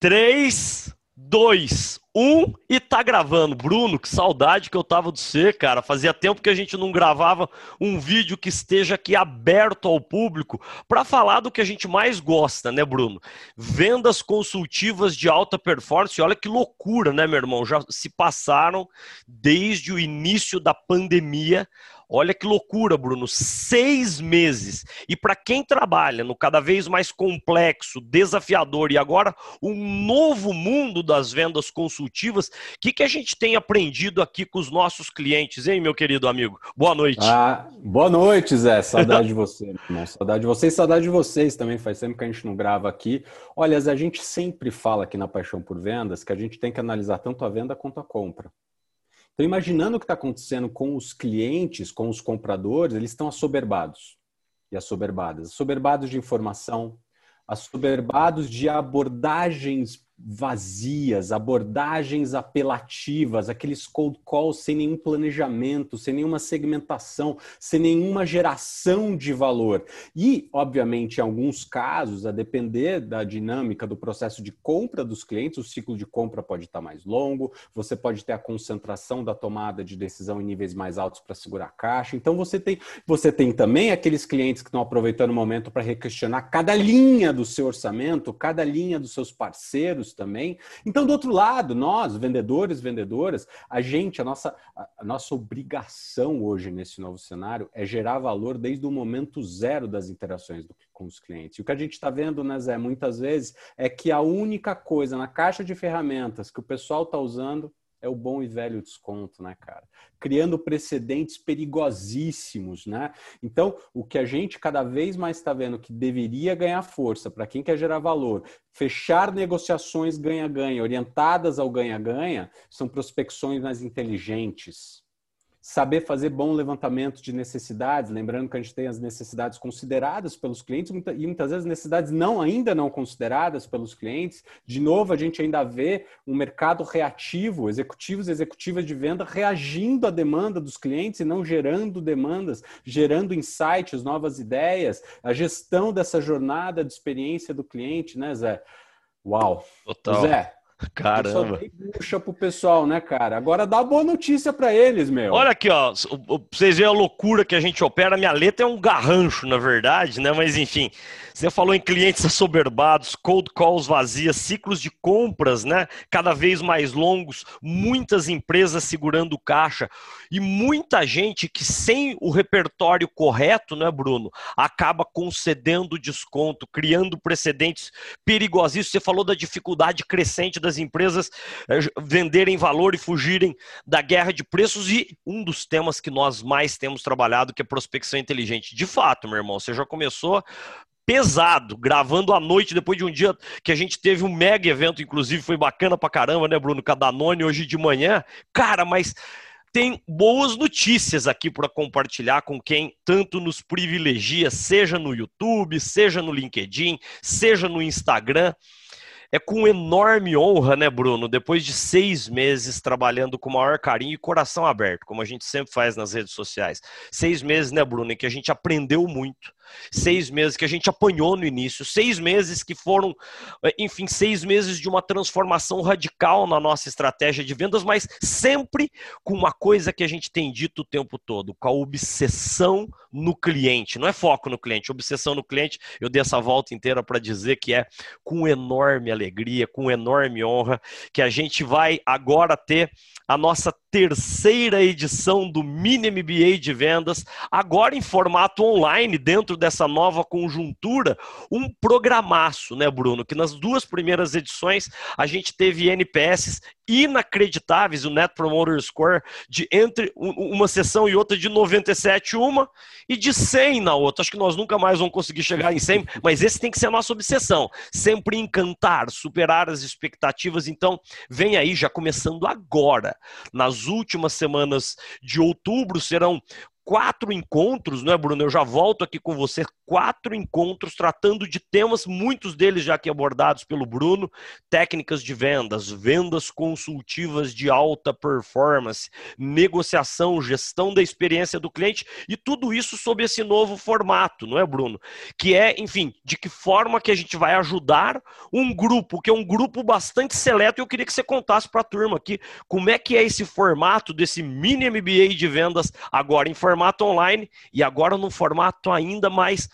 3, 2, 1 e tá gravando. Bruno, que saudade que eu tava de você, cara. Fazia tempo que a gente não gravava um vídeo que esteja aqui aberto ao público para falar do que a gente mais gosta, né, Bruno? Vendas consultivas de alta performance. Olha que loucura, né, meu irmão? Já se passaram desde o início da pandemia Olha que loucura, Bruno. Seis meses. E para quem trabalha no cada vez mais complexo, desafiador e agora um novo mundo das vendas consultivas, o que, que a gente tem aprendido aqui com os nossos clientes, hein, meu querido amigo? Boa noite. Ah, boa noite, Zé. Saudade de você, irmão. Saudade de vocês, saudade de vocês também. Faz tempo que a gente não grava aqui. Olha, Zé, a gente sempre fala aqui na Paixão por Vendas que a gente tem que analisar tanto a venda quanto a compra. Então, imaginando o que está acontecendo com os clientes, com os compradores, eles estão assoberbados e assoberbadas. Assoberbados de informação, assoberbados de abordagens vazias, abordagens apelativas, aqueles cold calls sem nenhum planejamento, sem nenhuma segmentação, sem nenhuma geração de valor. E, obviamente, em alguns casos, a depender da dinâmica do processo de compra dos clientes, o ciclo de compra pode estar mais longo, você pode ter a concentração da tomada de decisão em níveis mais altos para segurar a caixa. Então, você tem, você tem também aqueles clientes que estão aproveitando o momento para requestionar cada linha do seu orçamento, cada linha dos seus parceiros também. Então, do outro lado, nós, vendedores, vendedoras, a gente, a nossa, a nossa obrigação hoje nesse novo cenário é gerar valor desde o momento zero das interações do, com os clientes. E o que a gente está vendo, né, Zé, muitas vezes, é que a única coisa na caixa de ferramentas que o pessoal está usando é o bom e velho desconto, né, cara? Criando precedentes perigosíssimos, né? Então, o que a gente cada vez mais está vendo que deveria ganhar força para quem quer gerar valor, fechar negociações ganha-ganha, orientadas ao ganha-ganha, são prospecções mais inteligentes saber fazer bom levantamento de necessidades, lembrando que a gente tem as necessidades consideradas pelos clientes e muitas vezes necessidades não ainda não consideradas pelos clientes. De novo, a gente ainda vê um mercado reativo, executivos e executivas de venda reagindo à demanda dos clientes e não gerando demandas, gerando insights, novas ideias, a gestão dessa jornada de experiência do cliente, né, Zé? Uau! Total. Zé, Caramba. Puxa pro pessoal, né, cara? Agora dá boa notícia para eles, meu. Olha aqui, ó. Vocês verem a loucura que a gente opera. Minha letra é um garrancho, na verdade, né? Mas enfim, você falou em clientes assoberbados, cold calls vazias, ciclos de compras, né? Cada vez mais longos, muitas empresas segurando caixa e muita gente que sem o repertório correto, né, Bruno, acaba concedendo desconto, criando precedentes perigosíssimos. Você falou da dificuldade crescente da das empresas eh, venderem valor e fugirem da guerra de preços e um dos temas que nós mais temos trabalhado que é prospecção inteligente. De fato, meu irmão, você já começou pesado, gravando à noite, depois de um dia que a gente teve um mega evento, inclusive foi bacana pra caramba, né, Bruno? Cadanone hoje de manhã. Cara, mas tem boas notícias aqui para compartilhar com quem tanto nos privilegia, seja no YouTube, seja no LinkedIn, seja no Instagram. É com enorme honra, né, Bruno? Depois de seis meses trabalhando com o maior carinho e coração aberto, como a gente sempre faz nas redes sociais. Seis meses, né, Bruno, em que a gente aprendeu muito seis meses que a gente apanhou no início, seis meses que foram, eh, enfim, seis meses de uma transformação radical na nossa estratégia de vendas, mas sempre com uma coisa que a gente tem dito o tempo todo, com a obsessão no cliente. Não é foco no cliente, obsessão no cliente. Eu dei essa volta inteira para dizer que é com enorme alegria, com enorme honra, que a gente vai agora ter a nossa terceira edição do Mini MBA de vendas, agora em formato online, dentro dessa nova conjuntura, um programaço, né, Bruno? Que nas duas primeiras edições a gente teve NPS inacreditáveis, o Net Promoter Score de entre uma sessão e outra de 97 uma e de 100 na outra. Acho que nós nunca mais vamos conseguir chegar em 100, mas esse tem que ser a nossa obsessão. Sempre encantar, superar as expectativas. Então, vem aí já começando agora. Nas últimas semanas de outubro serão quatro encontros, não é, Bruno? Eu já volto aqui com você. Quatro encontros tratando de temas, muitos deles já aqui abordados pelo Bruno: técnicas de vendas, vendas consultivas de alta performance, negociação, gestão da experiência do cliente e tudo isso sob esse novo formato, não é, Bruno? Que é, enfim, de que forma que a gente vai ajudar um grupo, que é um grupo bastante seleto. E eu queria que você contasse para a turma aqui como é que é esse formato desse mini MBA de vendas agora em formato online e agora num formato ainda mais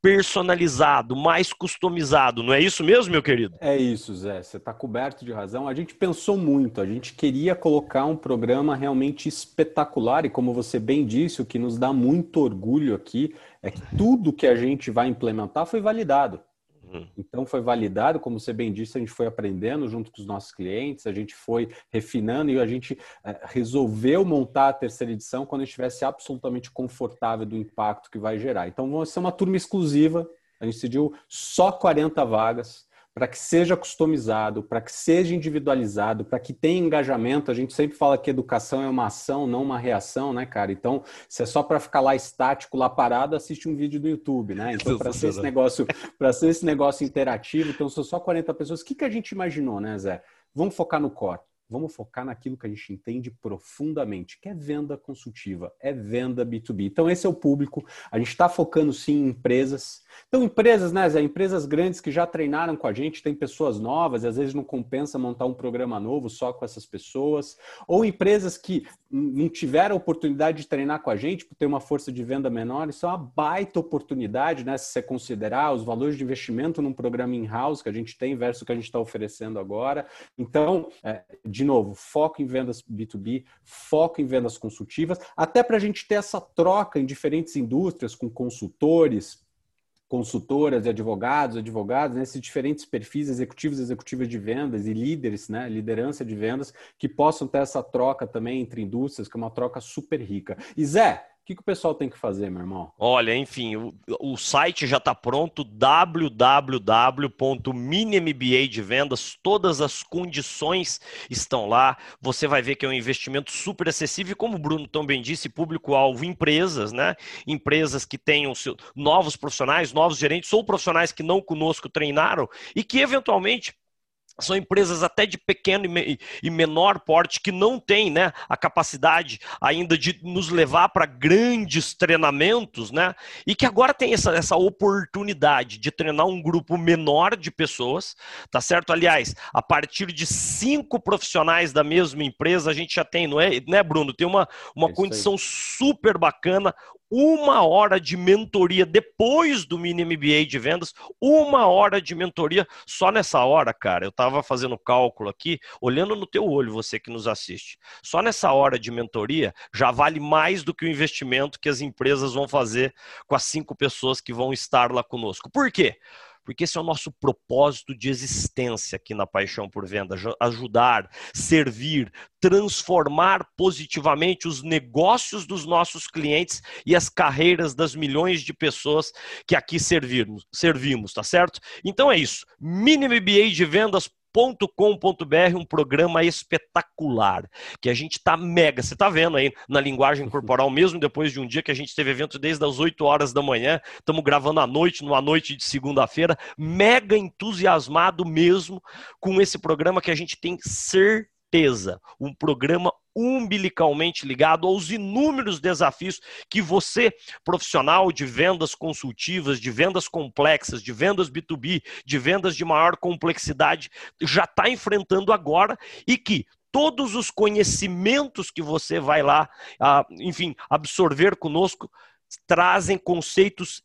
personalizado, mais customizado. Não é isso mesmo, meu querido? É isso, Zé. Você está coberto de razão. A gente pensou muito, a gente queria colocar um programa realmente espetacular e, como você bem disse, o que nos dá muito orgulho aqui é que tudo que a gente vai implementar foi validado. Uhum. Então foi validado, como você bem disse, a gente foi aprendendo junto com os nossos clientes, a gente foi refinando e a gente é, resolveu montar a terceira edição quando estivesse absolutamente confortável do impacto que vai gerar. Então vai ser uma turma exclusiva, a gente decidiu só 40 vagas para que seja customizado, para que seja individualizado, para que tenha engajamento. A gente sempre fala que educação é uma ação, não uma reação, né, cara? Então, se é só para ficar lá estático, lá parado, assiste um vídeo do YouTube, né? Então, para ser esse negócio, para ser esse negócio interativo, então são só 40 pessoas. O que, que a gente imaginou, né, Zé? Vamos focar no core. Vamos focar naquilo que a gente entende profundamente, que é venda consultiva, é venda B2B. Então, esse é o público. A gente está focando sim em empresas. Então, empresas, né, Zé? Empresas grandes que já treinaram com a gente, tem pessoas novas, e às vezes não compensa montar um programa novo só com essas pessoas. Ou empresas que não tiveram a oportunidade de treinar com a gente por ter uma força de venda menor. Isso é uma baita oportunidade, né? Se você considerar os valores de investimento num programa in-house que a gente tem versus o que a gente está oferecendo agora. Então, é, de novo, foco em vendas B2B, foco em vendas consultivas, até para a gente ter essa troca em diferentes indústrias com consultores, consultoras e advogados, advogados, né, diferentes perfis executivos, executivas de vendas e líderes, né, liderança de vendas, que possam ter essa troca também entre indústrias, que é uma troca super rica. E Zé, que, que o pessoal tem que fazer, meu irmão? Olha, enfim, o, o site já está pronto, www.minimba de vendas, todas as condições estão lá. Você vai ver que é um investimento super acessível, como o Bruno também disse, público-alvo, empresas, né? Empresas que tenham seu, novos profissionais, novos gerentes, ou profissionais que não conosco treinaram e que eventualmente são empresas até de pequeno e menor porte que não têm né, a capacidade ainda de nos levar para grandes treinamentos, né? E que agora tem essa, essa oportunidade de treinar um grupo menor de pessoas, tá certo? Aliás, a partir de cinco profissionais da mesma empresa, a gente já tem, não é, né, Bruno? Tem uma, uma é condição super bacana, uma hora de mentoria depois do mini MBA de vendas, uma hora de mentoria só nessa hora, cara. Eu estava fazendo cálculo aqui, olhando no teu olho, você que nos assiste. Só nessa hora de mentoria já vale mais do que o investimento que as empresas vão fazer com as cinco pessoas que vão estar lá conosco. Por quê? Porque esse é o nosso propósito de existência aqui na Paixão por Venda: ajudar, servir, transformar positivamente os negócios dos nossos clientes e as carreiras das milhões de pessoas que aqui servimos, servimos tá certo? Então é isso. Mini de vendas com.br um programa espetacular, que a gente está mega, você está vendo aí na linguagem corporal, mesmo depois de um dia que a gente teve evento desde as 8 horas da manhã, estamos gravando à noite, numa noite de segunda-feira, mega entusiasmado mesmo com esse programa que a gente tem certeza, um programa umbilicalmente ligado aos inúmeros desafios que você, profissional de vendas consultivas, de vendas complexas, de vendas B2B, de vendas de maior complexidade, já está enfrentando agora e que todos os conhecimentos que você vai lá, ah, enfim, absorver conosco, trazem conceitos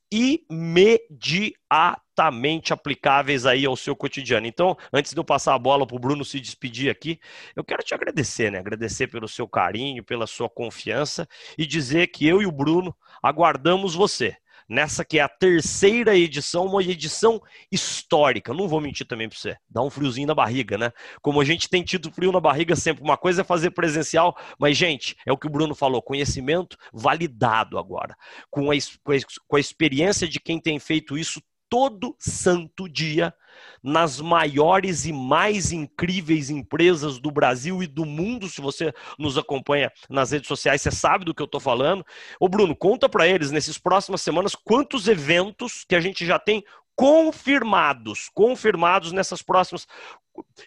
imediatamente aplicáveis aí ao seu cotidiano. Então, antes de eu passar a bola para o Bruno se despedir aqui, eu quero te agradecer, né? Agradecer pelo seu carinho, pela sua confiança e dizer que eu e o Bruno aguardamos você nessa que é a terceira edição, uma edição histórica. Não vou mentir também para você, dá um friozinho na barriga, né? Como a gente tem tido frio na barriga sempre, uma coisa é fazer presencial, mas, gente, é o que o Bruno falou, conhecimento validado agora, com a, com a, com a experiência de quem tem feito isso todo santo dia nas maiores e mais incríveis empresas do Brasil e do mundo. Se você nos acompanha nas redes sociais, você sabe do que eu estou falando. Ô Bruno, conta para eles nesses próximas semanas quantos eventos que a gente já tem confirmados, confirmados nessas próximas,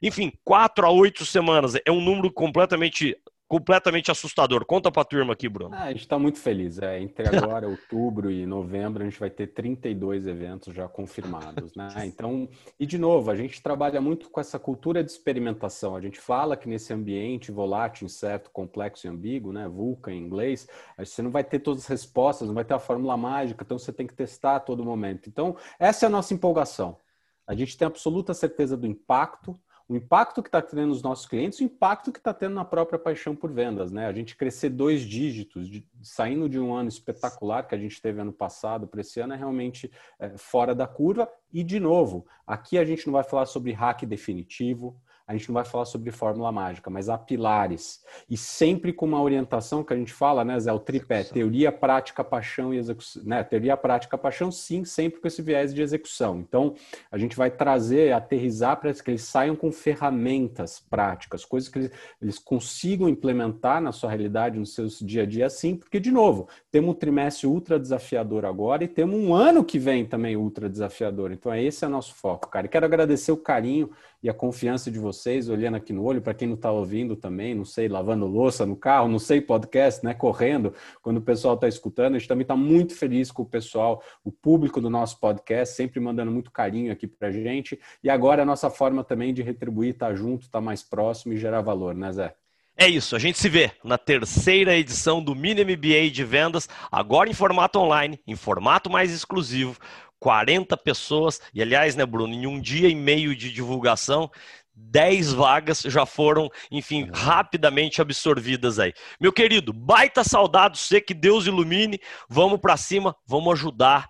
enfim, quatro a oito semanas. É um número completamente completamente assustador. Conta para a turma aqui, Bruno. Ah, a gente está muito feliz. É, entre agora, outubro e novembro, a gente vai ter 32 eventos já confirmados. Né? Então, e de novo, a gente trabalha muito com essa cultura de experimentação. A gente fala que nesse ambiente volátil, incerto, complexo e ambíguo, né? VUCA em inglês, você não vai ter todas as respostas, não vai ter a fórmula mágica, então você tem que testar a todo momento. Então, essa é a nossa empolgação. A gente tem absoluta certeza do impacto, o impacto que está tendo nos nossos clientes, o impacto que está tendo na própria paixão por vendas, né? A gente crescer dois dígitos, de, saindo de um ano espetacular que a gente teve ano passado para esse ano, é realmente é, fora da curva. E, de novo, aqui a gente não vai falar sobre hack definitivo, a gente não vai falar sobre fórmula mágica, mas há pilares. E sempre com uma orientação que a gente fala, né, Zé? O tripé, teoria, prática, paixão e execução. Né? Teoria, prática, paixão, sim, sempre com esse viés de execução. Então, a gente vai trazer, aterrizar para que eles saiam com ferramentas práticas, coisas que eles, eles consigam implementar na sua realidade, no seu dia a dia, sim, porque, de novo, temos um trimestre ultra desafiador agora e temos um ano que vem também ultra desafiador. Então, esse é o nosso foco, cara. E quero agradecer o carinho e a confiança de vocês, olhando aqui no olho, para quem não está ouvindo também, não sei, lavando louça no carro, não sei, podcast, né, correndo, quando o pessoal está escutando, a gente também está muito feliz com o pessoal, o público do nosso podcast, sempre mandando muito carinho aqui para a gente, e agora a nossa forma também de retribuir, estar tá junto, estar tá mais próximo e gerar valor, né, Zé? É isso, a gente se vê na terceira edição do Mini MBA de vendas, agora em formato online, em formato mais exclusivo, 40 pessoas, e aliás, né, Bruno, em um dia e meio de divulgação, 10 vagas já foram, enfim, rapidamente absorvidas aí. Meu querido, baita saudade, você que Deus ilumine, vamos para cima, vamos ajudar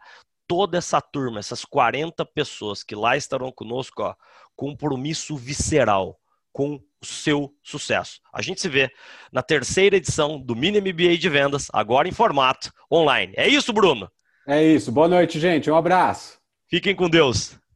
toda essa turma, essas 40 pessoas que lá estarão conosco, ó, compromisso visceral com o seu sucesso. A gente se vê na terceira edição do Mini MBA de Vendas, agora em formato online. É isso, Bruno? É isso. Boa noite, gente. Um abraço. Fiquem com Deus.